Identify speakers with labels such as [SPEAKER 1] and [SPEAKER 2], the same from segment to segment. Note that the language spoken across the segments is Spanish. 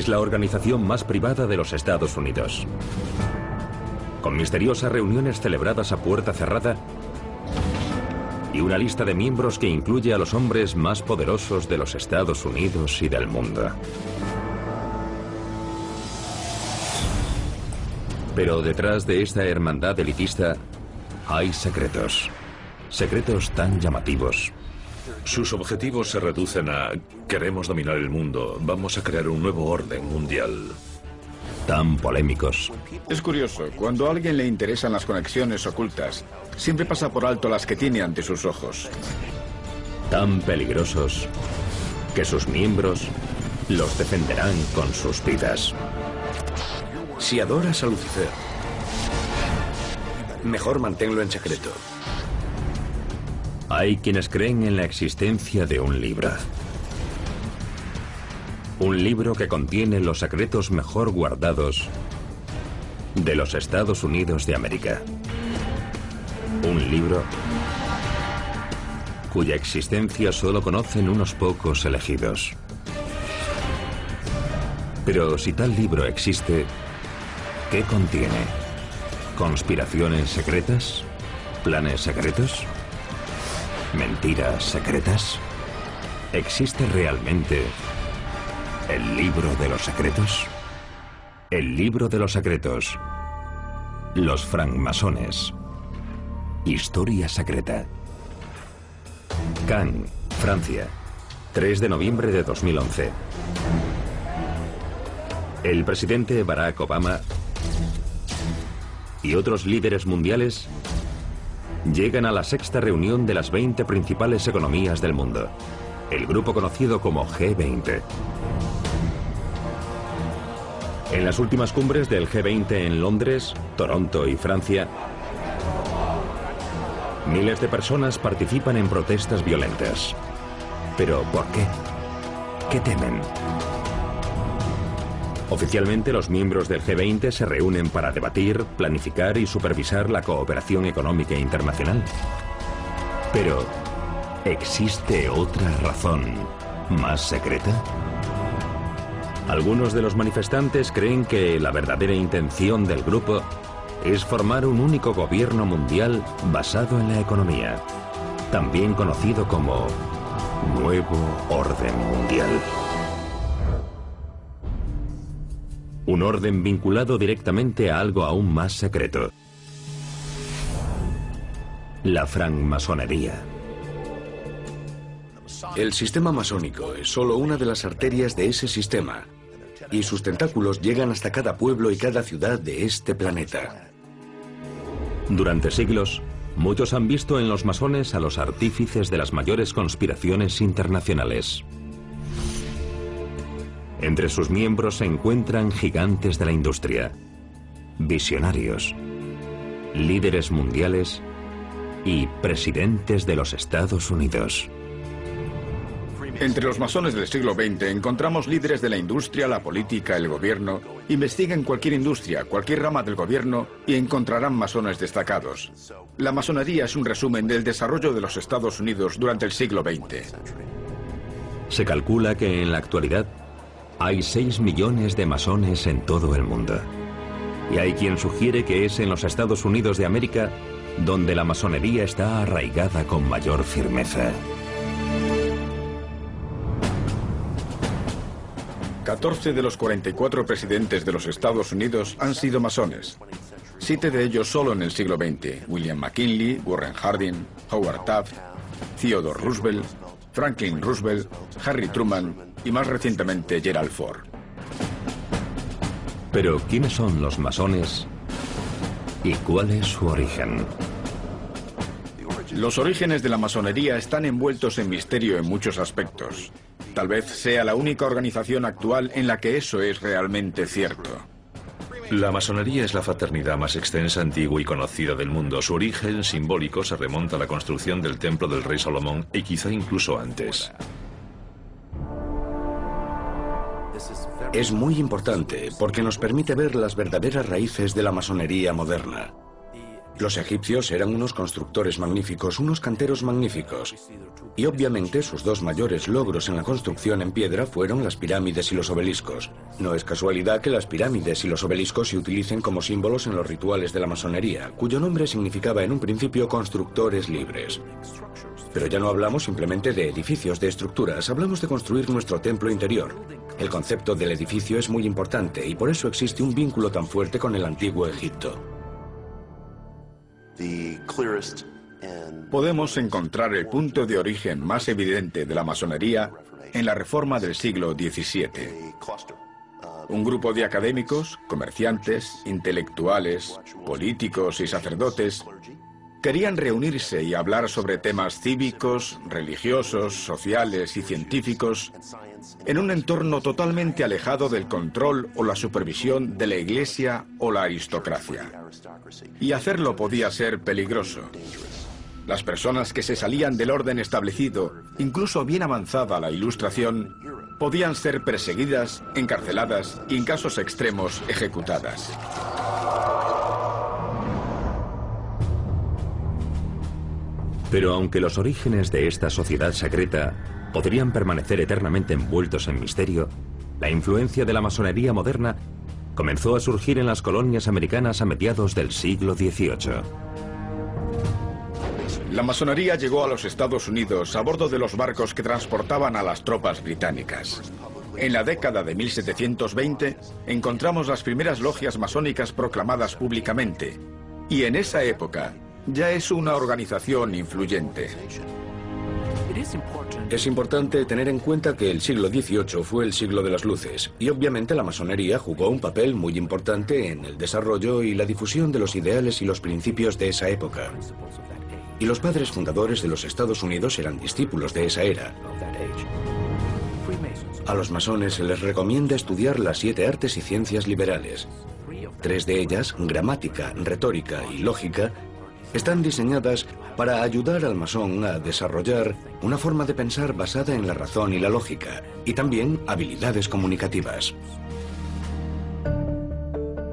[SPEAKER 1] Es la organización más privada de los Estados Unidos. Con misteriosas reuniones celebradas a puerta cerrada y una lista de miembros que incluye a los hombres más poderosos de los Estados Unidos y del mundo. Pero detrás de esta hermandad elitista hay secretos. Secretos tan llamativos.
[SPEAKER 2] Sus objetivos se reducen a queremos dominar el mundo, vamos a crear un nuevo orden mundial.
[SPEAKER 1] Tan polémicos.
[SPEAKER 3] Es curioso, cuando a alguien le interesan las conexiones ocultas, siempre pasa por alto las que tiene ante sus ojos.
[SPEAKER 1] Tan peligrosos que sus miembros los defenderán con sus vidas.
[SPEAKER 4] Si adoras a Lucifer, mejor manténlo en secreto.
[SPEAKER 1] Hay quienes creen en la existencia de un libro. Un libro que contiene los secretos mejor guardados de los Estados Unidos de América. Un libro cuya existencia solo conocen unos pocos elegidos. Pero si tal libro existe, ¿qué contiene? ¿Conspiraciones secretas? ¿Planes secretos? ¿Mentiras secretas? ¿Existe realmente el libro de los secretos? El libro de los secretos. Los francmasones. Historia secreta. Cannes, Francia. 3 de noviembre de 2011. El presidente Barack Obama y otros líderes mundiales llegan a la sexta reunión de las 20 principales economías del mundo, el grupo conocido como G20. En las últimas cumbres del G20 en Londres, Toronto y Francia, miles de personas participan en protestas violentas. Pero ¿por qué? ¿Qué temen? Oficialmente los miembros del G20 se reúnen para debatir, planificar y supervisar la cooperación económica internacional. Pero, ¿existe otra razón más secreta? Algunos de los manifestantes creen que la verdadera intención del grupo es formar un único gobierno mundial basado en la economía, también conocido como Nuevo Orden Mundial. Un orden vinculado directamente a algo aún más secreto. La francmasonería.
[SPEAKER 4] El sistema masónico es solo una de las arterias de ese sistema, y sus tentáculos llegan hasta cada pueblo y cada ciudad de este planeta.
[SPEAKER 1] Durante siglos, muchos han visto en los masones a los artífices de las mayores conspiraciones internacionales. Entre sus miembros se encuentran gigantes de la industria, visionarios, líderes mundiales y presidentes de los Estados Unidos.
[SPEAKER 3] Entre los masones del siglo XX encontramos líderes de la industria, la política, el gobierno. Investiguen cualquier industria, cualquier rama del gobierno y encontrarán masones destacados. La masonería es un resumen del desarrollo de los Estados Unidos durante el siglo XX.
[SPEAKER 1] Se calcula que en la actualidad hay 6 millones de masones en todo el mundo. Y hay quien sugiere que es en los Estados Unidos de América donde la masonería está arraigada con mayor firmeza.
[SPEAKER 3] 14 de los 44 presidentes de los Estados Unidos han sido masones. Siete de ellos solo en el siglo XX. William McKinley, Warren Harding, Howard Taft, Theodore Roosevelt, Franklin Roosevelt, Harry Truman y más recientemente Gerald Ford.
[SPEAKER 1] Pero ¿quiénes son los masones y cuál es su origen?
[SPEAKER 3] Los orígenes de la masonería están envueltos en misterio en muchos aspectos. Tal vez sea la única organización actual en la que eso es realmente cierto.
[SPEAKER 2] La masonería es la fraternidad más extensa, antigua y conocida del mundo. Su origen simbólico se remonta a la construcción del templo del rey Salomón y quizá incluso antes.
[SPEAKER 4] Es muy importante porque nos permite ver las verdaderas raíces de la masonería moderna. Los egipcios eran unos constructores magníficos, unos canteros magníficos. Y obviamente sus dos mayores logros en la construcción en piedra fueron las pirámides y los obeliscos. No es casualidad que las pirámides y los obeliscos se utilicen como símbolos en los rituales de la masonería, cuyo nombre significaba en un principio constructores libres. Pero ya no hablamos simplemente de edificios, de estructuras, hablamos de construir nuestro templo interior. El concepto del edificio es muy importante y por eso existe un vínculo tan fuerte con el antiguo Egipto.
[SPEAKER 3] Podemos encontrar el punto de origen más evidente de la masonería en la reforma del siglo XVII. Un grupo de académicos, comerciantes, intelectuales, políticos y sacerdotes Querían reunirse y hablar sobre temas cívicos, religiosos, sociales y científicos en un entorno totalmente alejado del control o la supervisión de la iglesia o la aristocracia. Y hacerlo podía ser peligroso. Las personas que se salían del orden establecido, incluso bien avanzada la ilustración, podían ser perseguidas, encarceladas y en casos extremos ejecutadas.
[SPEAKER 1] Pero aunque los orígenes de esta sociedad secreta podrían permanecer eternamente envueltos en misterio, la influencia de la masonería moderna comenzó a surgir en las colonias americanas a mediados del siglo XVIII.
[SPEAKER 3] La masonería llegó a los Estados Unidos a bordo de los barcos que transportaban a las tropas británicas. En la década de 1720 encontramos las primeras logias masónicas proclamadas públicamente, y en esa época ya es una organización influyente.
[SPEAKER 4] Es importante tener en cuenta que el siglo XVIII fue el siglo de las luces y obviamente la masonería jugó un papel muy importante en el desarrollo y la difusión de los ideales y los principios de esa época. Y los padres fundadores de los Estados Unidos eran discípulos de esa era. A los masones se les recomienda estudiar las siete artes y ciencias liberales. Tres de ellas, gramática, retórica y lógica, están diseñadas para ayudar al masón a desarrollar una forma de pensar basada en la razón y la lógica, y también habilidades comunicativas.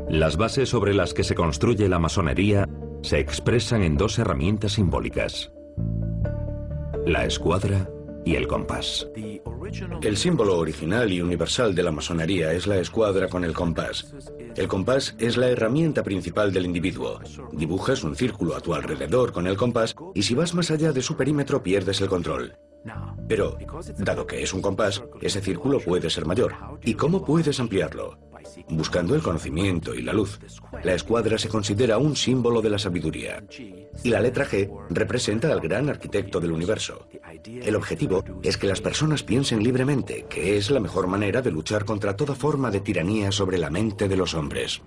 [SPEAKER 1] Las bases sobre las que se construye la masonería se expresan en dos herramientas simbólicas, la escuadra y el compás.
[SPEAKER 4] El símbolo original y universal de la masonería es la escuadra con el compás. El compás es la herramienta principal del individuo. Dibujas un círculo a tu alrededor con el compás y si vas más allá de su perímetro pierdes el control. Pero, dado que es un compás, ese círculo puede ser mayor. ¿Y cómo puedes ampliarlo? Buscando el conocimiento y la luz. La escuadra se considera un símbolo de la sabiduría. Y la letra G representa al gran arquitecto del universo. El objetivo es que las personas piensen libremente, que es la mejor manera de luchar contra toda forma de tiranía sobre la mente de los hombres.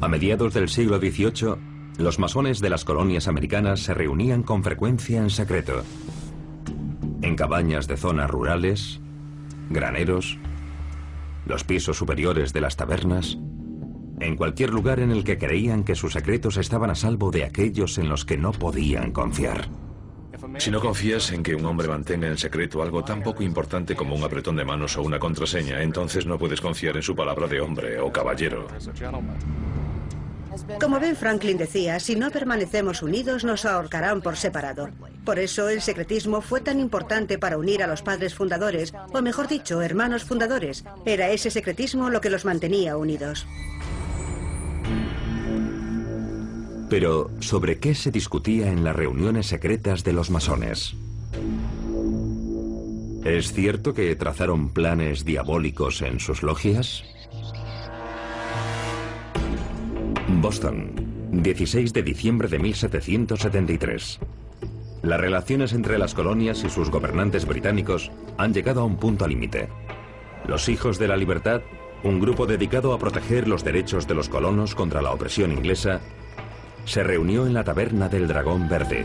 [SPEAKER 1] A mediados del siglo XVIII, los masones de las colonias americanas se reunían con frecuencia en secreto. En cabañas de zonas rurales, graneros, los pisos superiores de las tabernas, en cualquier lugar en el que creían que sus secretos estaban a salvo de aquellos en los que no podían confiar.
[SPEAKER 2] Si no confías en que un hombre mantenga en secreto algo tan poco importante como un apretón de manos o una contraseña, entonces no puedes confiar en su palabra de hombre o caballero.
[SPEAKER 5] Como Ben Franklin decía, si no permanecemos unidos nos ahorcarán por separado. Por eso el secretismo fue tan importante para unir a los padres fundadores, o mejor dicho, hermanos fundadores. Era ese secretismo lo que los mantenía unidos.
[SPEAKER 1] Pero, ¿sobre qué se discutía en las reuniones secretas de los masones? ¿Es cierto que trazaron planes diabólicos en sus logias? Boston, 16 de diciembre de 1773. Las relaciones entre las colonias y sus gobernantes británicos han llegado a un punto límite. Los Hijos de la Libertad, un grupo dedicado a proteger los derechos de los colonos contra la opresión inglesa, se reunió en la taberna del Dragón Verde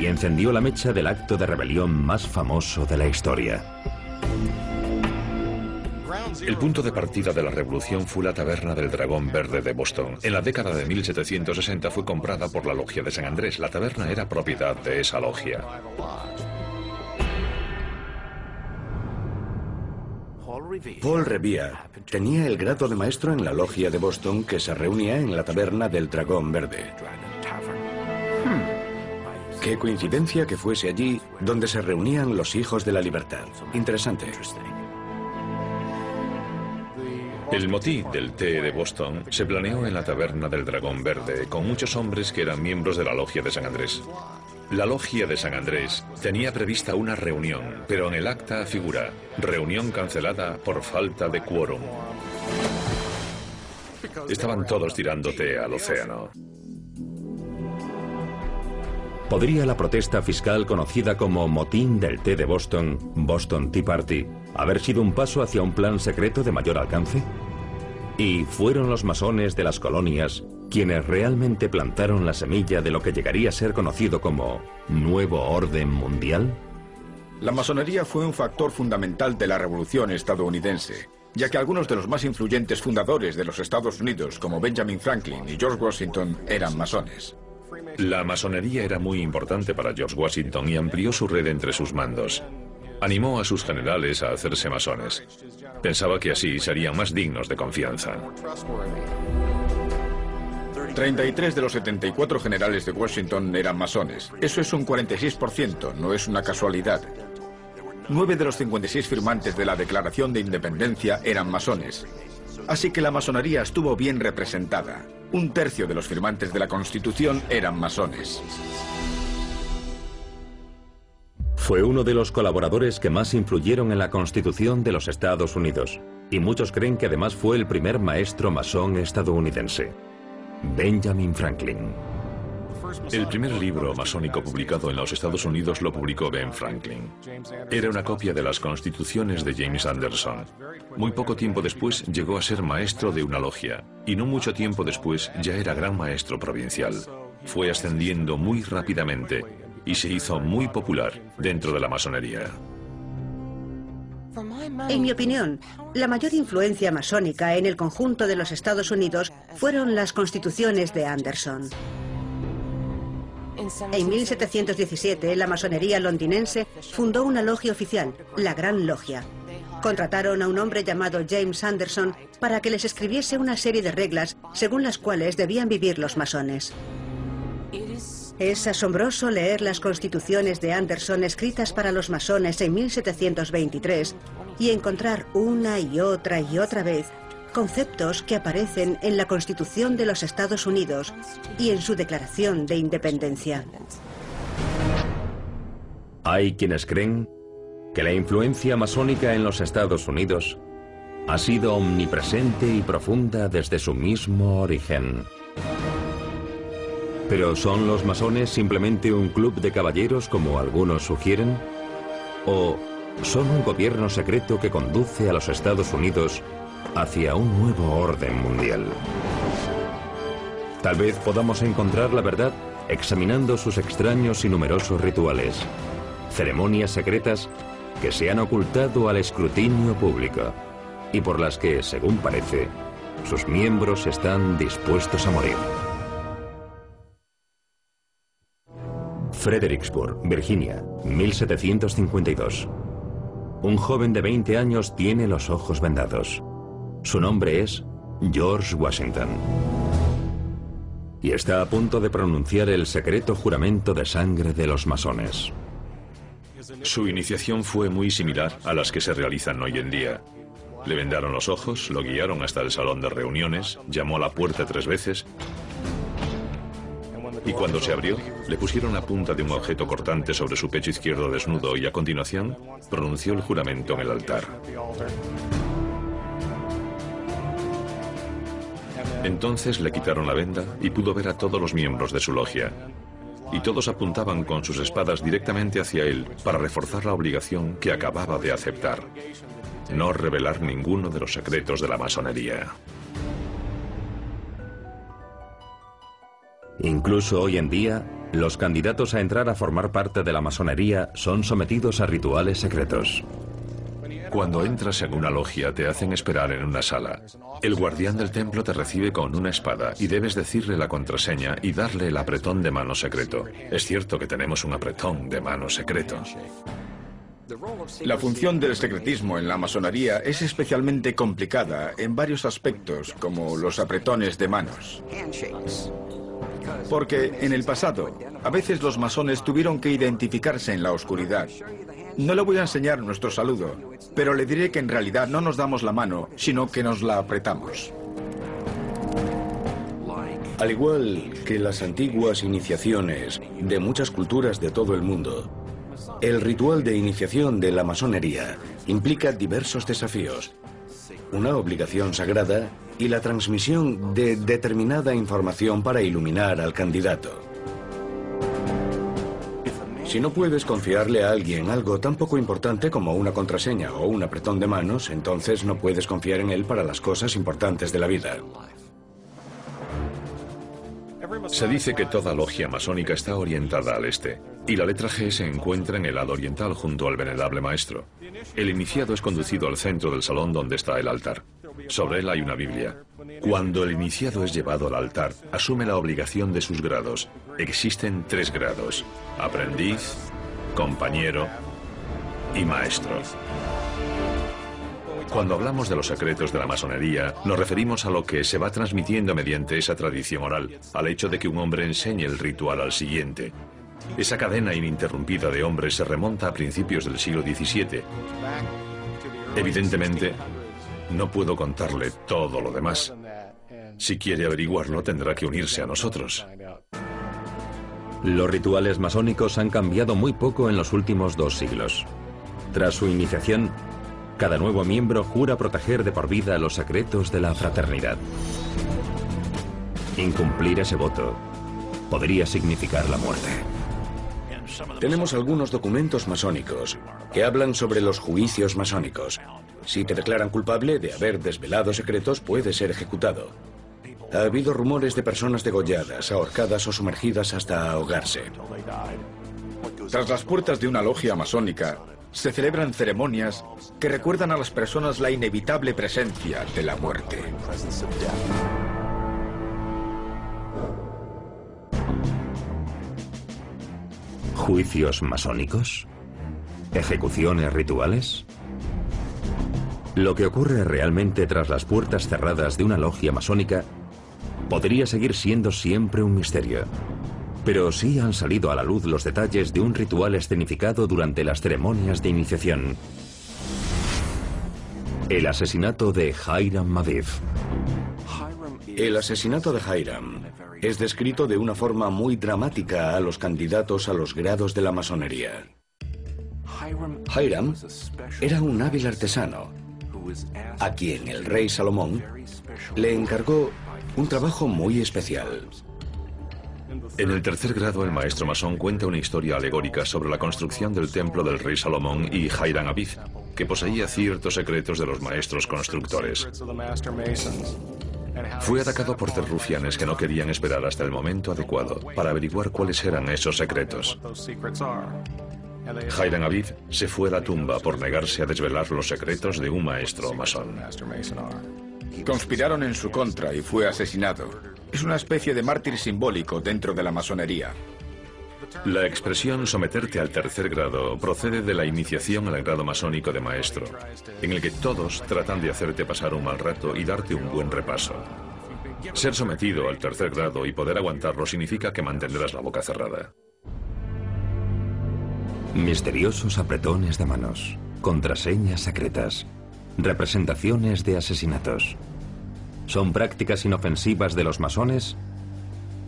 [SPEAKER 1] y encendió la mecha del acto de rebelión más famoso de la historia.
[SPEAKER 2] El punto de partida de la revolución fue la taberna del Dragón Verde de Boston. En la década de 1760 fue comprada por la logia de San Andrés. La taberna era propiedad de esa logia.
[SPEAKER 4] Paul Revere tenía el grado de maestro en la logia de Boston que se reunía en la taberna del Dragón Verde. Hmm. Qué coincidencia que fuese allí donde se reunían los hijos de la libertad. Interesante.
[SPEAKER 2] El motín del té de Boston se planeó en la taberna del Dragón Verde con muchos hombres que eran miembros de la logia de San Andrés. La logia de San Andrés tenía prevista una reunión, pero en el acta figura reunión cancelada por falta de quórum. Estaban todos tirándote al océano.
[SPEAKER 1] ¿Podría la protesta fiscal conocida como motín del té de Boston, Boston Tea Party, haber sido un paso hacia un plan secreto de mayor alcance? ¿Y fueron los masones de las colonias quienes realmente plantaron la semilla de lo que llegaría a ser conocido como Nuevo Orden Mundial?
[SPEAKER 3] La masonería fue un factor fundamental de la revolución estadounidense, ya que algunos de los más influyentes fundadores de los Estados Unidos, como Benjamin Franklin y George Washington, eran masones.
[SPEAKER 2] La masonería era muy importante para George Washington y amplió su red entre sus mandos. Animó a sus generales a hacerse masones. Pensaba que así serían más dignos de confianza.
[SPEAKER 3] 33 de los 74 generales de Washington eran masones. Eso es un 46%, no es una casualidad. Nueve de los 56 firmantes de la Declaración de Independencia eran masones. Así que la masonería estuvo bien representada. Un tercio de los firmantes de la Constitución eran masones.
[SPEAKER 1] Fue uno de los colaboradores que más influyeron en la Constitución de los Estados Unidos, y muchos creen que además fue el primer maestro masón estadounidense. Benjamin Franklin.
[SPEAKER 2] El primer libro masónico publicado en los Estados Unidos lo publicó Ben Franklin. Era una copia de las constituciones de James Anderson. Muy poco tiempo después llegó a ser maestro de una logia y no mucho tiempo después ya era gran maestro provincial. Fue ascendiendo muy rápidamente y se hizo muy popular dentro de la masonería.
[SPEAKER 5] En mi opinión, la mayor influencia masónica en el conjunto de los Estados Unidos fueron las constituciones de Anderson. En 1717, la masonería londinense fundó una logia oficial, la Gran Logia. Contrataron a un hombre llamado James Anderson para que les escribiese una serie de reglas según las cuales debían vivir los masones. Es asombroso leer las constituciones de Anderson escritas para los masones en 1723 y encontrar una y otra y otra vez conceptos que aparecen en la Constitución de los Estados Unidos y en su Declaración de Independencia.
[SPEAKER 1] Hay quienes creen que la influencia masónica en los Estados Unidos ha sido omnipresente y profunda desde su mismo origen. ¿Pero son los masones simplemente un club de caballeros como algunos sugieren? ¿O son un gobierno secreto que conduce a los Estados Unidos hacia un nuevo orden mundial? Tal vez podamos encontrar la verdad examinando sus extraños y numerosos rituales, ceremonias secretas que se han ocultado al escrutinio público y por las que, según parece, sus miembros están dispuestos a morir. Fredericksburg, Virginia, 1752. Un joven de 20 años tiene los ojos vendados. Su nombre es George Washington. Y está a punto de pronunciar el secreto juramento de sangre de los masones.
[SPEAKER 2] Su iniciación fue muy similar a las que se realizan hoy en día. Le vendaron los ojos, lo guiaron hasta el salón de reuniones, llamó a la puerta tres veces y cuando se abrió, le pusieron la punta de un objeto cortante sobre su pecho izquierdo desnudo y a continuación pronunció el juramento en el altar. Entonces le quitaron la venda y pudo ver a todos los miembros de su logia. Y todos apuntaban con sus espadas directamente hacia él para reforzar la obligación que acababa de aceptar. No revelar ninguno de los secretos de la masonería.
[SPEAKER 1] Incluso hoy en día, los candidatos a entrar a formar parte de la masonería son sometidos a rituales secretos.
[SPEAKER 2] Cuando entras en una logia te hacen esperar en una sala. El guardián del templo te recibe con una espada y debes decirle la contraseña y darle el apretón de mano secreto. Es cierto que tenemos un apretón de mano secreto.
[SPEAKER 3] La función del secretismo en la masonería es especialmente complicada en varios aspectos, como los apretones de manos. Porque en el pasado, a veces los masones tuvieron que identificarse en la oscuridad. No le voy a enseñar nuestro saludo, pero le diré que en realidad no nos damos la mano, sino que nos la apretamos.
[SPEAKER 4] Al igual que las antiguas iniciaciones de muchas culturas de todo el mundo, el ritual de iniciación de la masonería implica diversos desafíos, una obligación sagrada y la transmisión de determinada información para iluminar al candidato. Si no puedes confiarle a alguien algo tan poco importante como una contraseña o un apretón de manos, entonces no puedes confiar en él para las cosas importantes de la vida.
[SPEAKER 2] Se dice que toda logia masónica está orientada al este, y la letra G se encuentra en el lado oriental junto al venerable maestro. El iniciado es conducido al centro del salón donde está el altar. Sobre él hay una Biblia. Cuando el iniciado es llevado al altar, asume la obligación de sus grados. Existen tres grados, aprendiz, compañero y maestro. Cuando hablamos de los secretos de la masonería, nos referimos a lo que se va transmitiendo mediante esa tradición oral, al hecho de que un hombre enseñe el ritual al siguiente. Esa cadena ininterrumpida de hombres se remonta a principios del siglo XVII. Evidentemente, no puedo contarle todo lo demás. Si quiere averiguarlo, tendrá que unirse a nosotros.
[SPEAKER 1] Los rituales masónicos han cambiado muy poco en los últimos dos siglos. Tras su iniciación, cada nuevo miembro jura proteger de por vida los secretos de la fraternidad. Incumplir ese voto podría significar la muerte.
[SPEAKER 4] Tenemos algunos documentos masónicos que hablan sobre los juicios masónicos. Si te declaran culpable de haber desvelado secretos, puedes ser ejecutado. Ha habido rumores de personas degolladas, ahorcadas o sumergidas hasta ahogarse.
[SPEAKER 3] Tras las puertas de una logia masónica, se celebran ceremonias que recuerdan a las personas la inevitable presencia de la muerte.
[SPEAKER 1] ¿Juicios masónicos? ¿Ejecuciones rituales? Lo que ocurre realmente tras las puertas cerradas de una logia masónica podría seguir siendo siempre un misterio. Pero sí han salido a la luz los detalles de un ritual escenificado durante las ceremonias de iniciación. El asesinato de Hiram Maviv.
[SPEAKER 4] El asesinato de Hiram es descrito de una forma muy dramática a los candidatos a los grados de la masonería. Hiram era un hábil artesano, a quien el rey Salomón le encargó un trabajo muy especial.
[SPEAKER 2] En el tercer grado, el maestro masón cuenta una historia alegórica sobre la construcción del templo del rey Salomón y Hiram Abid, que poseía ciertos secretos de los maestros constructores. Fue atacado por cerrufianes que no querían esperar hasta el momento adecuado para averiguar cuáles eran esos secretos. Hiram Abid se fue a la tumba por negarse a desvelar los secretos de un maestro masón.
[SPEAKER 3] Conspiraron en su contra y fue asesinado. Es una especie de mártir simbólico dentro de la masonería.
[SPEAKER 2] La expresión someterte al tercer grado procede de la iniciación al grado masónico de maestro, en el que todos tratan de hacerte pasar un mal rato y darte un buen repaso. Ser sometido al tercer grado y poder aguantarlo significa que mantendrás la boca cerrada.
[SPEAKER 1] Misteriosos apretones de manos, contraseñas secretas, representaciones de asesinatos. ¿Son prácticas inofensivas de los masones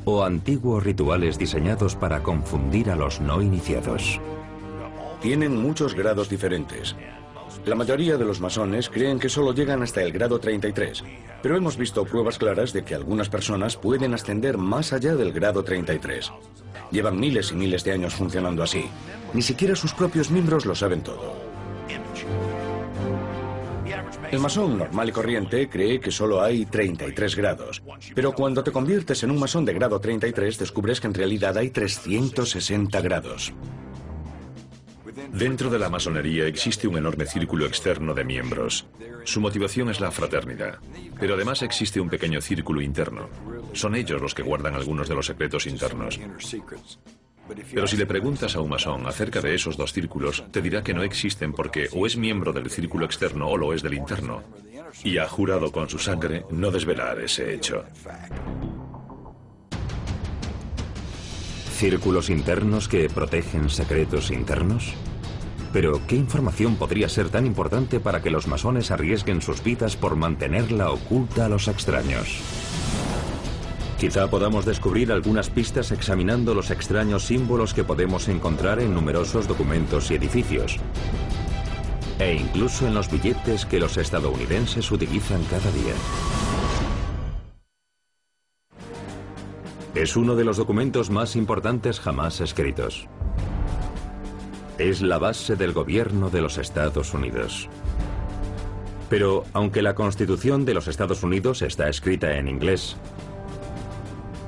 [SPEAKER 1] o antiguos rituales diseñados para confundir a los no iniciados?
[SPEAKER 4] Tienen muchos grados diferentes. La mayoría de los masones creen que solo llegan hasta el grado 33, pero hemos visto pruebas claras de que algunas personas pueden ascender más allá del grado 33. Llevan miles y miles de años funcionando así. Ni siquiera sus propios miembros lo saben todo. El masón normal y corriente cree que solo hay 33 grados, pero cuando te conviertes en un masón de grado 33 descubres que en realidad hay 360 grados.
[SPEAKER 2] Dentro de la masonería existe un enorme círculo externo de miembros. Su motivación es la fraternidad, pero además existe un pequeño círculo interno. Son ellos los que guardan algunos de los secretos internos. Pero si le preguntas a un masón acerca de esos dos círculos, te dirá que no existen porque o es miembro del círculo externo o lo es del interno. Y ha jurado con su sangre no desvelar ese hecho.
[SPEAKER 1] ¿Círculos internos que protegen secretos internos? Pero, ¿qué información podría ser tan importante para que los masones arriesguen sus vidas por mantenerla oculta a los extraños? Quizá podamos descubrir algunas pistas examinando los extraños símbolos que podemos encontrar en numerosos documentos y edificios. E incluso en los billetes que los estadounidenses utilizan cada día. Es uno de los documentos más importantes jamás escritos. Es la base del gobierno de los Estados Unidos. Pero aunque la Constitución de los Estados Unidos está escrita en inglés,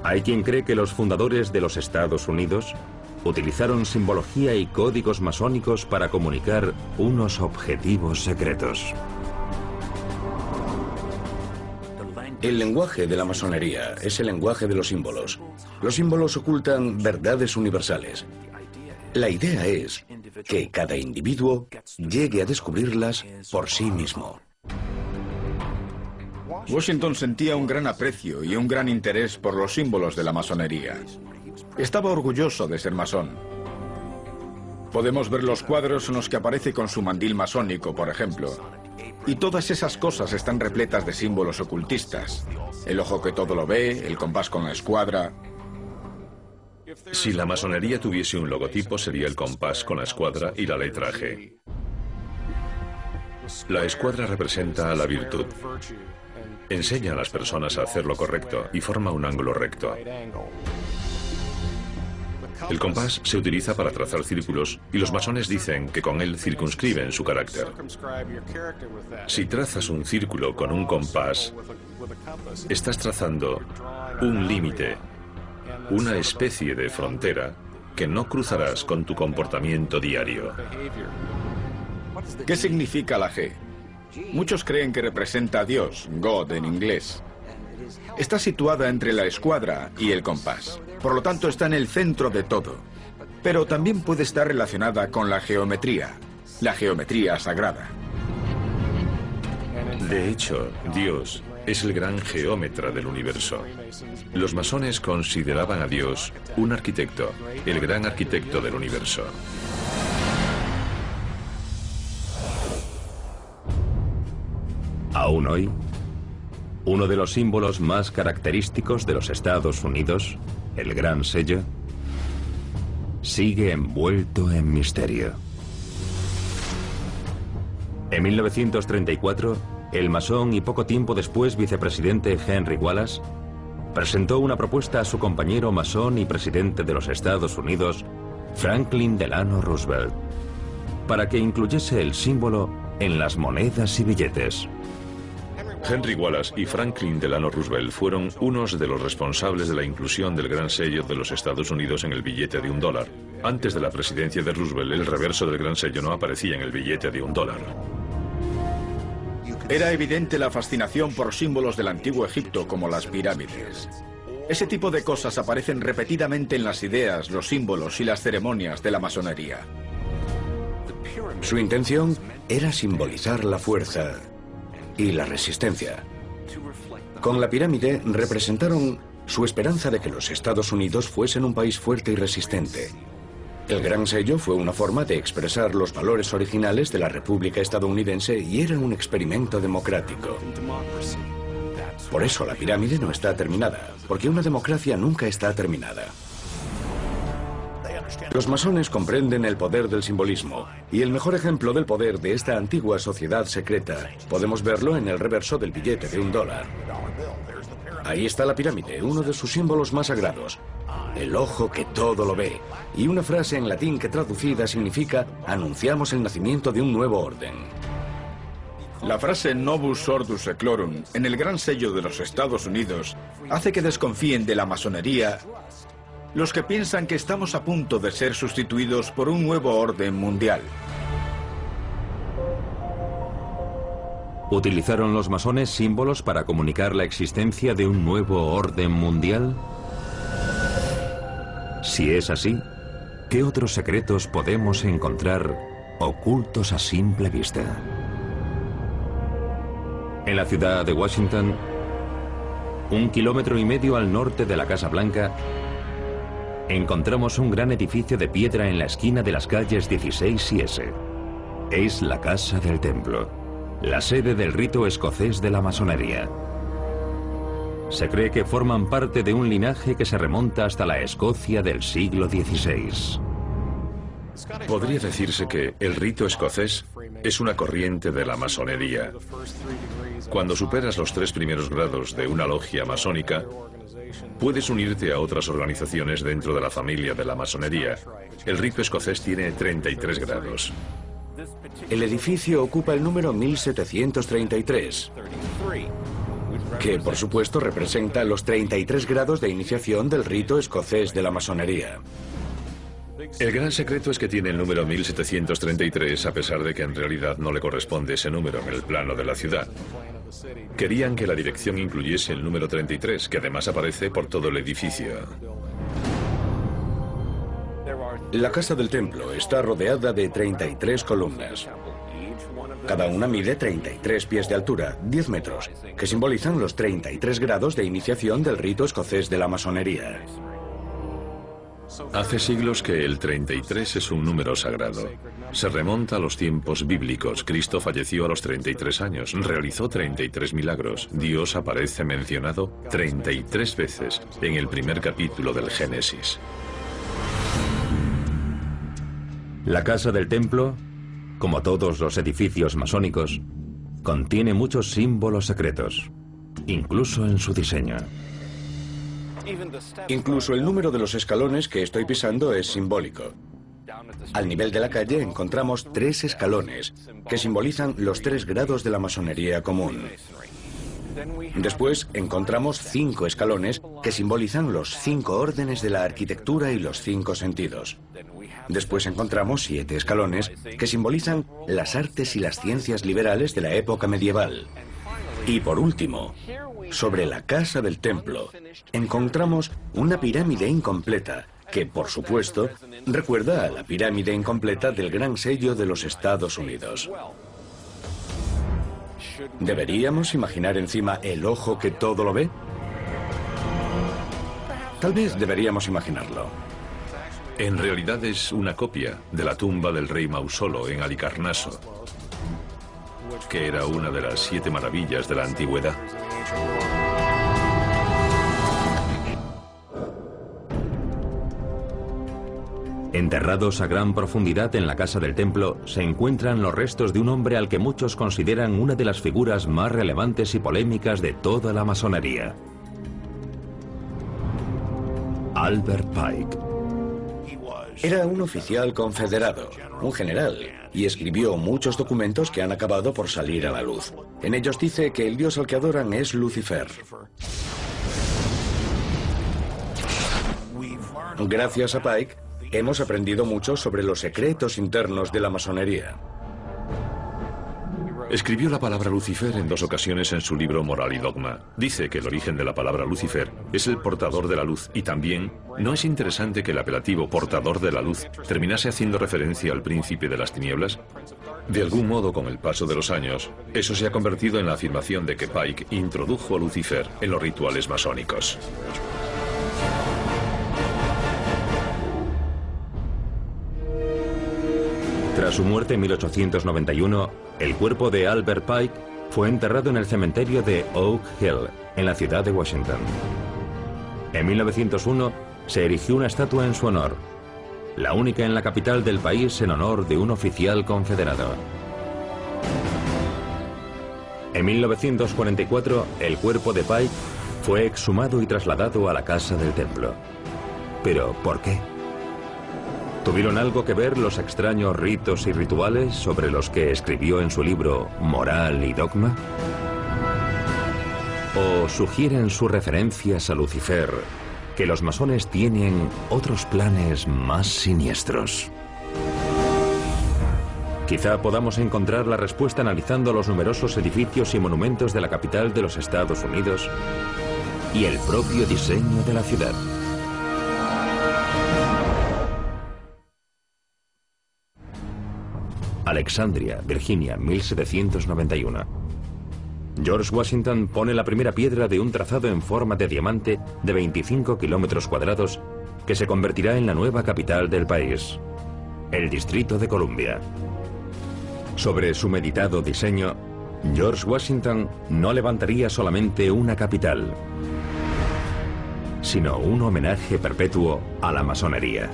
[SPEAKER 1] hay quien cree que los fundadores de los Estados Unidos utilizaron simbología y códigos masónicos para comunicar unos objetivos secretos.
[SPEAKER 4] El lenguaje de la masonería es el lenguaje de los símbolos. Los símbolos ocultan verdades universales. La idea es que cada individuo llegue a descubrirlas por sí mismo.
[SPEAKER 3] Washington sentía un gran aprecio y un gran interés por los símbolos de la masonería. Estaba orgulloso de ser masón. Podemos ver los cuadros en los que aparece con su mandil masónico, por ejemplo. Y todas esas cosas están repletas de símbolos ocultistas. El ojo que todo lo ve, el compás con la escuadra.
[SPEAKER 2] Si la masonería tuviese un logotipo sería el compás con la escuadra y la letra G. La escuadra representa la virtud. Enseña a las personas a hacer lo correcto y forma un ángulo recto. El compás se utiliza para trazar círculos y los masones dicen que con él circunscriben su carácter. Si trazas un círculo con un compás, estás trazando un límite, una especie de frontera que no cruzarás con tu comportamiento diario.
[SPEAKER 3] ¿Qué significa la G? Muchos creen que representa a Dios, God en inglés. Está situada entre la escuadra y el compás. Por lo tanto, está en el centro de todo. Pero también puede estar relacionada con la geometría, la geometría sagrada.
[SPEAKER 2] De hecho, Dios es el gran geómetra del universo. Los masones consideraban a Dios un arquitecto, el gran arquitecto del universo.
[SPEAKER 1] Aún hoy, uno de los símbolos más característicos de los Estados Unidos, el Gran Sello, sigue envuelto en misterio. En 1934, el masón y poco tiempo después vicepresidente Henry Wallace presentó una propuesta a su compañero masón y presidente de los Estados Unidos, Franklin Delano Roosevelt, para que incluyese el símbolo en las monedas y billetes.
[SPEAKER 2] Henry Wallace y Franklin Delano Roosevelt fueron unos de los responsables de la inclusión del gran sello de los Estados Unidos en el billete de un dólar. Antes de la presidencia de Roosevelt, el reverso del gran sello no aparecía en el billete de un dólar.
[SPEAKER 3] Era evidente la fascinación por símbolos del antiguo Egipto como las pirámides. Ese tipo de cosas aparecen repetidamente en las ideas, los símbolos y las ceremonias de la masonería.
[SPEAKER 4] Su intención era simbolizar la fuerza y la resistencia. Con la pirámide representaron su esperanza de que los Estados Unidos fuesen un país fuerte y resistente. El gran sello fue una forma de expresar los valores originales de la República estadounidense y era un experimento democrático. Por eso la pirámide no está terminada, porque una democracia nunca está terminada. Los masones comprenden el poder del simbolismo, y el mejor ejemplo del poder de esta antigua sociedad secreta podemos verlo en el reverso del billete de un dólar. Ahí está la pirámide, uno de sus símbolos más sagrados. El ojo que todo lo ve. Y una frase en latín que traducida significa anunciamos el nacimiento de un nuevo orden.
[SPEAKER 3] La frase Novus Ordus Eclorum en el gran sello de los Estados Unidos hace que desconfíen de la masonería los que piensan que estamos a punto de ser sustituidos por un nuevo orden mundial.
[SPEAKER 1] ¿Utilizaron los masones símbolos para comunicar la existencia de un nuevo orden mundial? Si es así, ¿qué otros secretos podemos encontrar ocultos a simple vista? En la ciudad de Washington, un kilómetro y medio al norte de la Casa Blanca, encontramos un gran edificio de piedra en la esquina de las calles 16 y S. Es la Casa del Templo, la sede del rito escocés de la masonería. Se cree que forman parte de un linaje que se remonta hasta la Escocia del siglo XVI.
[SPEAKER 2] Podría decirse que el rito escocés es una corriente de la masonería. Cuando superas los tres primeros grados de una logia masónica, puedes unirte a otras organizaciones dentro de la familia de la masonería. El rito escocés tiene 33 grados.
[SPEAKER 4] El edificio ocupa el número 1733, que por supuesto representa los 33 grados de iniciación del rito escocés de la masonería.
[SPEAKER 2] El gran secreto es que tiene el número 1733 a pesar de que en realidad no le corresponde ese número en el plano de la ciudad. Querían que la dirección incluyese el número 33, que además aparece por todo el edificio.
[SPEAKER 4] La casa del templo está rodeada de 33 columnas. Cada una mide 33 pies de altura, 10 metros, que simbolizan los 33 grados de iniciación del rito escocés de la masonería.
[SPEAKER 2] Hace siglos que el 33 es un número sagrado. Se remonta a los tiempos bíblicos. Cristo falleció a los 33 años, realizó 33 milagros. Dios aparece mencionado 33 veces en el primer capítulo del Génesis.
[SPEAKER 1] La casa del templo, como todos los edificios masónicos, contiene muchos símbolos secretos, incluso en su diseño.
[SPEAKER 4] Incluso el número de los escalones que estoy pisando es simbólico. Al nivel de la calle encontramos tres escalones que simbolizan los tres grados de la masonería común. Después encontramos cinco escalones que simbolizan los cinco órdenes de la arquitectura y los cinco sentidos. Después encontramos siete escalones que simbolizan las artes y las ciencias liberales de la época medieval. Y por último, sobre la casa del templo, encontramos una pirámide incompleta que, por supuesto, recuerda a la pirámide incompleta del gran sello de los Estados Unidos. ¿Deberíamos imaginar encima el ojo que todo lo ve? Tal vez deberíamos imaginarlo.
[SPEAKER 2] En realidad es una copia de la tumba del rey Mausolo en Alicarnaso, que era una de las siete maravillas de la antigüedad.
[SPEAKER 1] Enterrados a gran profundidad en la casa del templo se encuentran los restos de un hombre al que muchos consideran una de las figuras más relevantes y polémicas de toda la masonería. Albert Pike.
[SPEAKER 4] Era un oficial confederado, un general, y escribió muchos documentos que han acabado por salir a la luz. En ellos dice que el dios al que adoran es Lucifer. Gracias a Pike, hemos aprendido mucho sobre los secretos internos de la masonería.
[SPEAKER 2] Escribió la palabra Lucifer en dos ocasiones en su libro Moral y Dogma. Dice que el origen de la palabra Lucifer es el portador de la luz y también no es interesante que el apelativo portador de la luz terminase haciendo referencia al príncipe de las tinieblas. De algún modo, con el paso de los años, eso se ha convertido en la afirmación de que Pike introdujo a Lucifer en los rituales masónicos.
[SPEAKER 1] Tras su muerte en 1891, el cuerpo de Albert Pike fue enterrado en el cementerio de Oak Hill, en la ciudad de Washington. En 1901 se erigió una estatua en su honor, la única en la capital del país en honor de un oficial confederado. En 1944, el cuerpo de Pike fue exhumado y trasladado a la casa del templo. ¿Pero por qué? ¿Tuvieron algo que ver los extraños ritos y rituales sobre los que escribió en su libro Moral y Dogma? ¿O sugieren sus referencias a Lucifer que los masones tienen otros planes más siniestros? Quizá podamos encontrar la respuesta analizando los numerosos edificios y monumentos de la capital de los Estados Unidos y el propio diseño de la ciudad. Alexandria, Virginia, 1791. George Washington pone la primera piedra de un trazado en forma de diamante de 25 kilómetros cuadrados que se convertirá en la nueva capital del país, el Distrito de Columbia. Sobre su meditado diseño, George Washington no levantaría solamente una capital, sino un homenaje perpetuo a la masonería,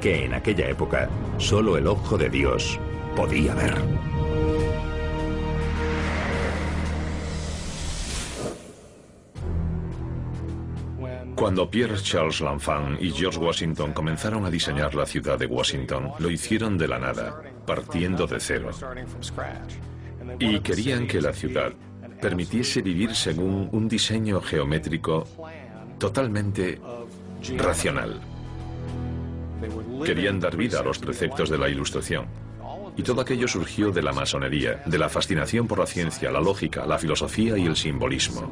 [SPEAKER 1] que en aquella época solo el ojo de Dios podía ver.
[SPEAKER 2] Cuando Pierre Charles L'Enfant y George Washington comenzaron a diseñar la ciudad de Washington, lo hicieron de la nada, partiendo de cero. Y querían que la ciudad permitiese vivir según un diseño geométrico totalmente racional. Querían dar vida a los preceptos de la Ilustración. Y todo aquello surgió de la masonería, de la fascinación por la ciencia, la lógica, la filosofía y el simbolismo.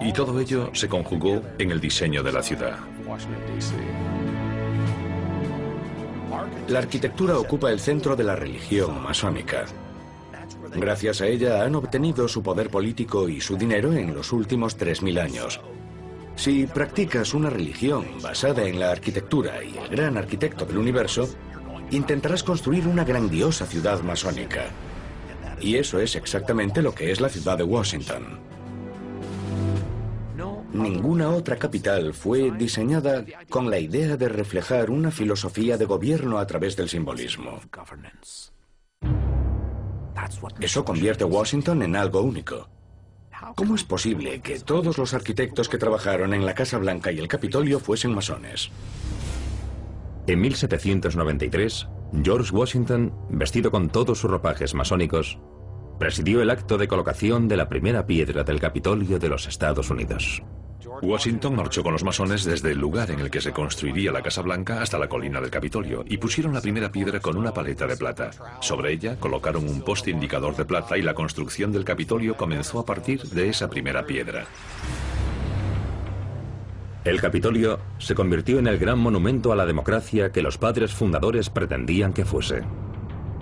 [SPEAKER 2] Y todo ello se conjugó en el diseño de la ciudad.
[SPEAKER 4] La arquitectura ocupa el centro de la religión masónica. Gracias a ella han obtenido su poder político y su dinero en los últimos 3.000 años. Si practicas una religión basada en la arquitectura y el gran arquitecto del universo, intentarás construir una grandiosa ciudad masónica. Y eso es exactamente lo que es la ciudad de Washington. Ninguna otra capital fue diseñada con la idea de reflejar una filosofía de gobierno a través del simbolismo. Eso convierte a Washington en algo único. ¿Cómo es posible que todos los arquitectos que trabajaron en la Casa Blanca y el Capitolio fuesen masones?
[SPEAKER 1] En 1793, George Washington, vestido con todos sus ropajes masónicos, presidió el acto de colocación de la primera piedra del Capitolio de los Estados Unidos.
[SPEAKER 2] Washington marchó con los masones desde el lugar en el que se construiría la Casa Blanca hasta la colina del Capitolio y pusieron la primera piedra con una paleta de plata. Sobre ella colocaron un poste indicador de plata y la construcción del Capitolio comenzó a partir de esa primera piedra.
[SPEAKER 1] El Capitolio se convirtió en el gran monumento a la democracia que los padres fundadores pretendían que fuese.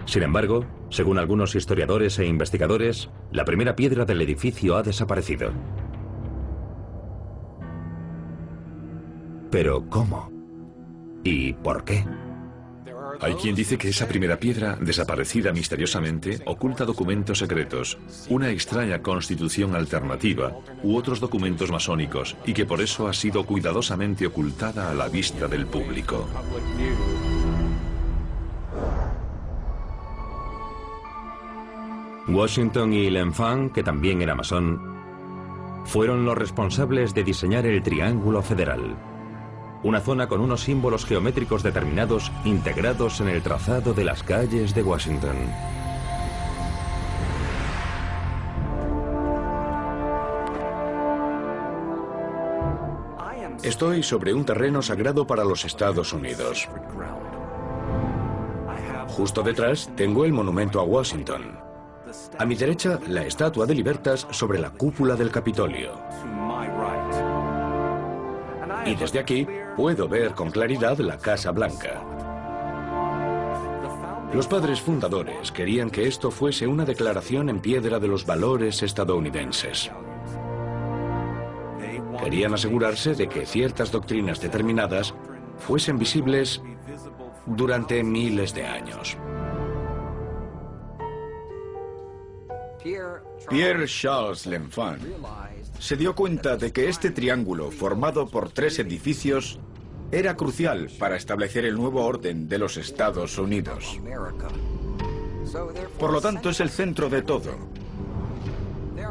[SPEAKER 1] Sin embargo, según algunos historiadores e investigadores, la primera piedra del edificio ha desaparecido. Pero ¿cómo? ¿Y por qué?
[SPEAKER 2] Hay quien dice que esa primera piedra, desaparecida misteriosamente, oculta documentos secretos, una extraña constitución alternativa u otros documentos masónicos y que por eso ha sido cuidadosamente ocultada a la vista del público.
[SPEAKER 1] Washington y L'Enfant, que también era masón, fueron los responsables de diseñar el Triángulo Federal una zona con unos símbolos geométricos determinados integrados en el trazado de las calles de Washington.
[SPEAKER 4] Estoy sobre un terreno sagrado para los Estados Unidos. Justo detrás tengo el monumento a Washington. A mi derecha, la estatua de Libertas sobre la cúpula del Capitolio. Y desde aquí puedo ver con claridad la Casa Blanca. Los padres fundadores querían que esto fuese una declaración en piedra de los valores estadounidenses. Querían asegurarse de que ciertas doctrinas determinadas fuesen visibles durante miles de años.
[SPEAKER 3] Pierre Charles L'Enfant se dio cuenta de que este triángulo, formado por tres edificios, era crucial para establecer el nuevo orden de los Estados Unidos. Por lo tanto, es el centro de todo.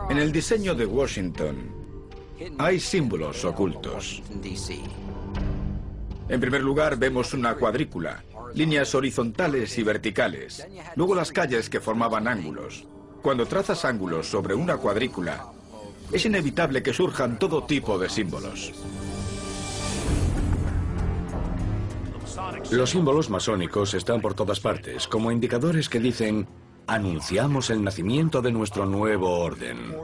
[SPEAKER 3] En el diseño de Washington hay símbolos ocultos. En primer lugar, vemos una cuadrícula, líneas horizontales y verticales, luego las calles que formaban ángulos. Cuando trazas ángulos sobre una cuadrícula, es inevitable que surjan todo tipo de símbolos.
[SPEAKER 4] Los símbolos masónicos están por todas partes, como indicadores que dicen, anunciamos el nacimiento de nuestro nuevo orden.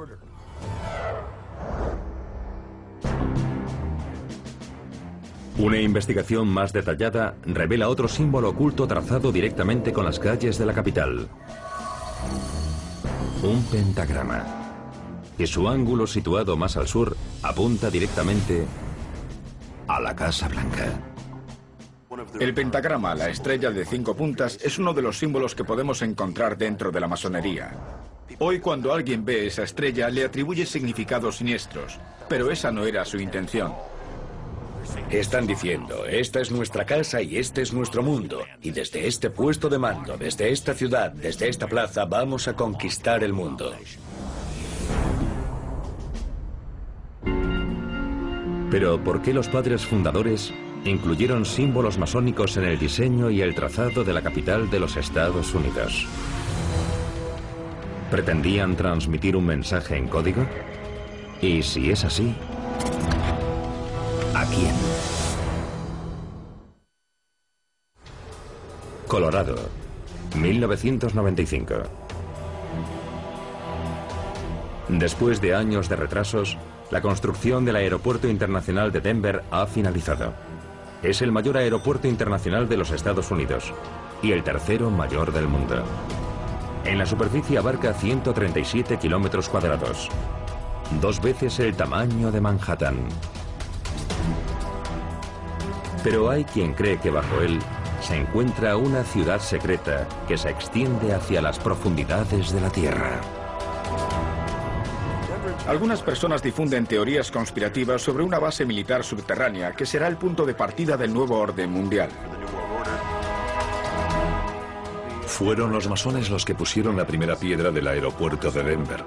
[SPEAKER 1] Una investigación más detallada revela otro símbolo oculto trazado directamente con las calles de la capital. Un pentagrama. Y su ángulo situado más al sur apunta directamente a la Casa Blanca.
[SPEAKER 3] El pentagrama, la estrella de cinco puntas, es uno de los símbolos que podemos encontrar dentro de la masonería. Hoy cuando alguien ve esa estrella le atribuye significados siniestros, pero esa no era su intención.
[SPEAKER 4] Están diciendo, esta es nuestra casa y este es nuestro mundo. Y desde este puesto de mando, desde esta ciudad, desde esta plaza, vamos a conquistar el mundo.
[SPEAKER 1] Pero ¿por qué los padres fundadores incluyeron símbolos masónicos en el diseño y el trazado de la capital de los Estados Unidos? ¿Pretendían transmitir un mensaje en código? Y si es así, ¿a quién? Colorado, 1995. Después de años de retrasos, la construcción del Aeropuerto Internacional de Denver ha finalizado. Es el mayor aeropuerto internacional de los Estados Unidos y el tercero mayor del mundo. En la superficie abarca 137 kilómetros cuadrados, dos veces el tamaño de Manhattan. Pero hay quien cree que bajo él se encuentra una ciudad secreta que se extiende hacia las profundidades de la Tierra.
[SPEAKER 3] Algunas personas difunden teorías conspirativas sobre una base militar subterránea que será el punto de partida del nuevo orden mundial.
[SPEAKER 2] Fueron los masones los que pusieron la primera piedra del aeropuerto de Denver.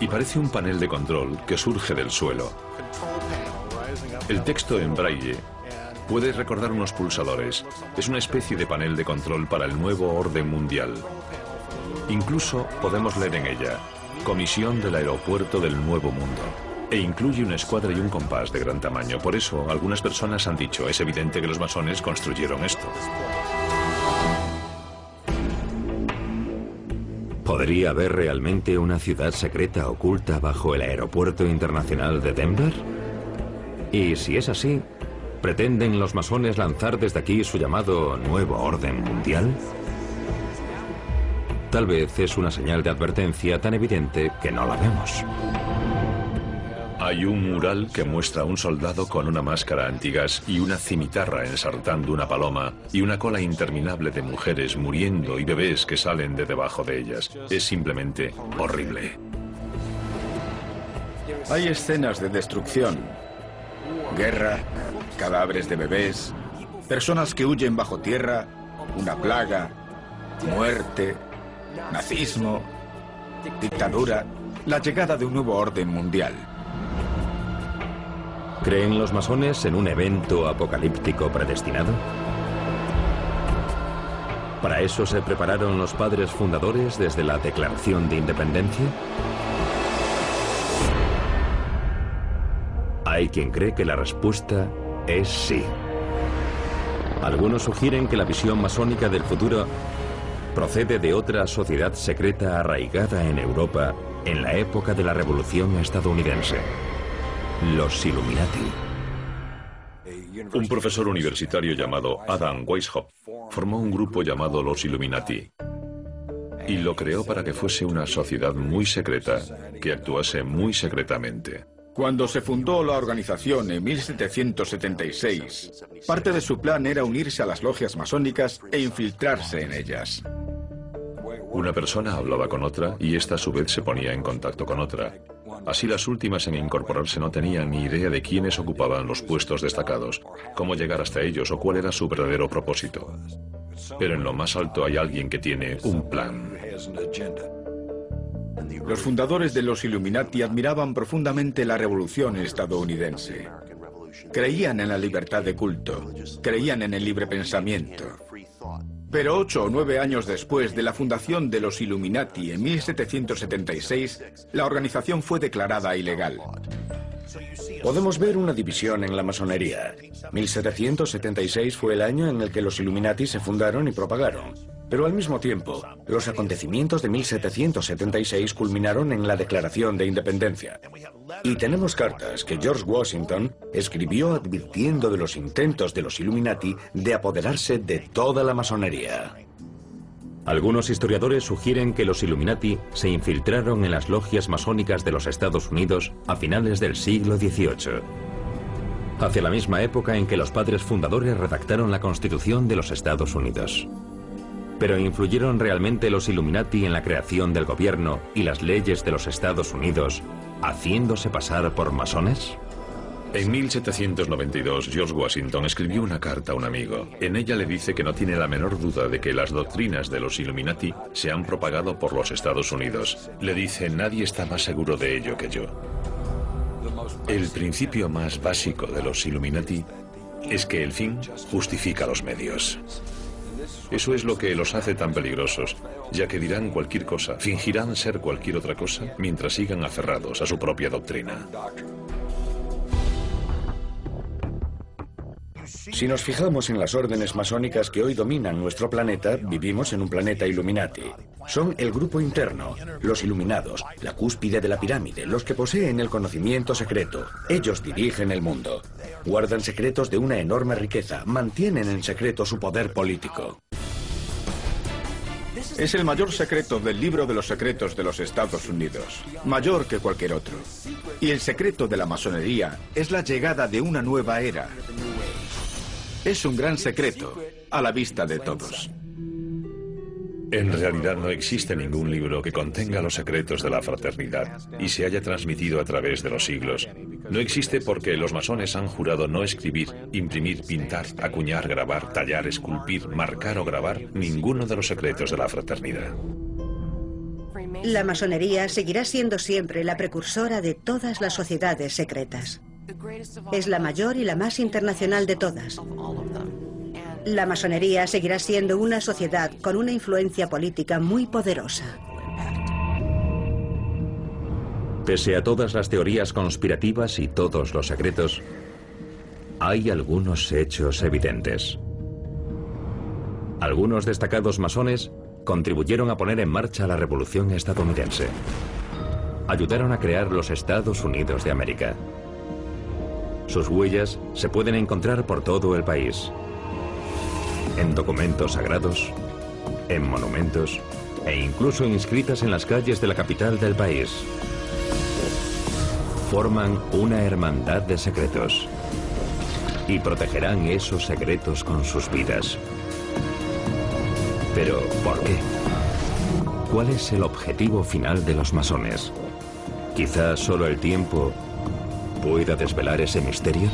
[SPEAKER 2] Y parece un panel de control que surge del suelo. El texto en braille puede recordar unos pulsadores. Es una especie de panel de control para el nuevo orden mundial. Incluso podemos leer en ella, Comisión del Aeropuerto del Nuevo Mundo. E incluye una escuadra y un compás de gran tamaño. Por eso, algunas personas han dicho, es evidente que los masones construyeron esto.
[SPEAKER 1] ¿Podría haber realmente una ciudad secreta oculta bajo el Aeropuerto Internacional de Denver? Y si es así, ¿pretenden los masones lanzar desde aquí su llamado nuevo orden mundial? Tal vez es una señal de advertencia tan evidente que no la vemos.
[SPEAKER 2] Hay un mural que muestra a un soldado con una máscara antigas y una cimitarra ensartando una paloma y una cola interminable de mujeres muriendo y bebés que salen de debajo de ellas. Es simplemente horrible.
[SPEAKER 3] Hay escenas de destrucción, guerra, cadáveres de bebés, personas que huyen bajo tierra, una plaga, muerte, nazismo, dictadura, la llegada de un nuevo orden mundial.
[SPEAKER 1] ¿Creen los masones en un evento apocalíptico predestinado? ¿Para eso se prepararon los padres fundadores desde la Declaración de Independencia? Hay quien cree que la respuesta es sí. Algunos sugieren que la visión masónica del futuro procede de otra sociedad secreta arraigada en Europa en la época de la Revolución estadounidense los Illuminati.
[SPEAKER 2] Un profesor universitario llamado Adam Weishaupt formó un grupo llamado los Illuminati y lo creó para que fuese una sociedad muy secreta, que actuase muy secretamente.
[SPEAKER 3] Cuando se fundó la organización en 1776, parte de su plan era unirse a las logias masónicas e infiltrarse en ellas.
[SPEAKER 2] Una persona hablaba con otra y esta a su vez se ponía en contacto con otra. Así las últimas en incorporarse no tenían ni idea de quiénes ocupaban los puestos destacados, cómo llegar hasta ellos o cuál era su verdadero propósito. Pero en lo más alto hay alguien que tiene un plan.
[SPEAKER 3] Los fundadores de los Illuminati admiraban profundamente la revolución estadounidense. Creían en la libertad de culto, creían en el libre pensamiento. Pero ocho o nueve años después de la fundación de los Illuminati en 1776, la organización fue declarada ilegal.
[SPEAKER 4] Podemos ver una división en la masonería. 1776 fue el año en el que los Illuminati se fundaron y propagaron. Pero al mismo tiempo, los acontecimientos de 1776 culminaron en la Declaración de Independencia. Y tenemos cartas que George Washington escribió advirtiendo de los intentos de los Illuminati de apoderarse de toda la masonería.
[SPEAKER 1] Algunos historiadores sugieren que los Illuminati se infiltraron en las logias masónicas de los Estados Unidos a finales del siglo XVIII, hacia la misma época en que los padres fundadores redactaron la Constitución de los Estados Unidos. Pero ¿influyeron realmente los Illuminati en la creación del gobierno y las leyes de los Estados Unidos, haciéndose pasar por masones?
[SPEAKER 2] En 1792, George Washington escribió una carta a un amigo. En ella le dice que no tiene la menor duda de que las doctrinas de los Illuminati se han propagado por los Estados Unidos. Le dice, nadie está más seguro de ello que yo. El principio más básico de los Illuminati es que el fin justifica los medios. Eso es lo que los hace tan peligrosos, ya que dirán cualquier cosa, fingirán ser cualquier otra cosa mientras sigan aferrados a su propia doctrina.
[SPEAKER 4] Si nos fijamos en las órdenes masónicas que hoy dominan nuestro planeta, vivimos en un planeta Illuminati. Son el grupo interno, los iluminados, la cúspide de la pirámide, los que poseen el conocimiento secreto. Ellos dirigen el mundo. Guardan secretos de una enorme riqueza, mantienen en secreto su poder político.
[SPEAKER 3] Es el mayor secreto del libro de los secretos de los Estados Unidos, mayor que cualquier otro. Y el secreto de la masonería es la llegada de una nueva era. Es un gran secreto, a la vista de todos.
[SPEAKER 2] En realidad no existe ningún libro que contenga los secretos de la fraternidad y se haya transmitido a través de los siglos. No existe porque los masones han jurado no escribir, imprimir, pintar, acuñar, grabar, tallar, esculpir, marcar o grabar ninguno de los secretos de la fraternidad.
[SPEAKER 5] La masonería seguirá siendo siempre la precursora de todas las sociedades secretas. Es la mayor y la más internacional de todas. La masonería seguirá siendo una sociedad con una influencia política muy poderosa.
[SPEAKER 1] Pese a todas las teorías conspirativas y todos los secretos, hay algunos hechos evidentes. Algunos destacados masones contribuyeron a poner en marcha la revolución estadounidense. Ayudaron a crear los Estados Unidos de América. Sus huellas se pueden encontrar por todo el país. En documentos sagrados, en monumentos e incluso inscritas en las calles de la capital del país. Forman una hermandad de secretos y protegerán esos secretos con sus vidas. Pero, ¿por qué? ¿Cuál es el objetivo final de los masones? Quizás solo el tiempo pueda desvelar ese misterio?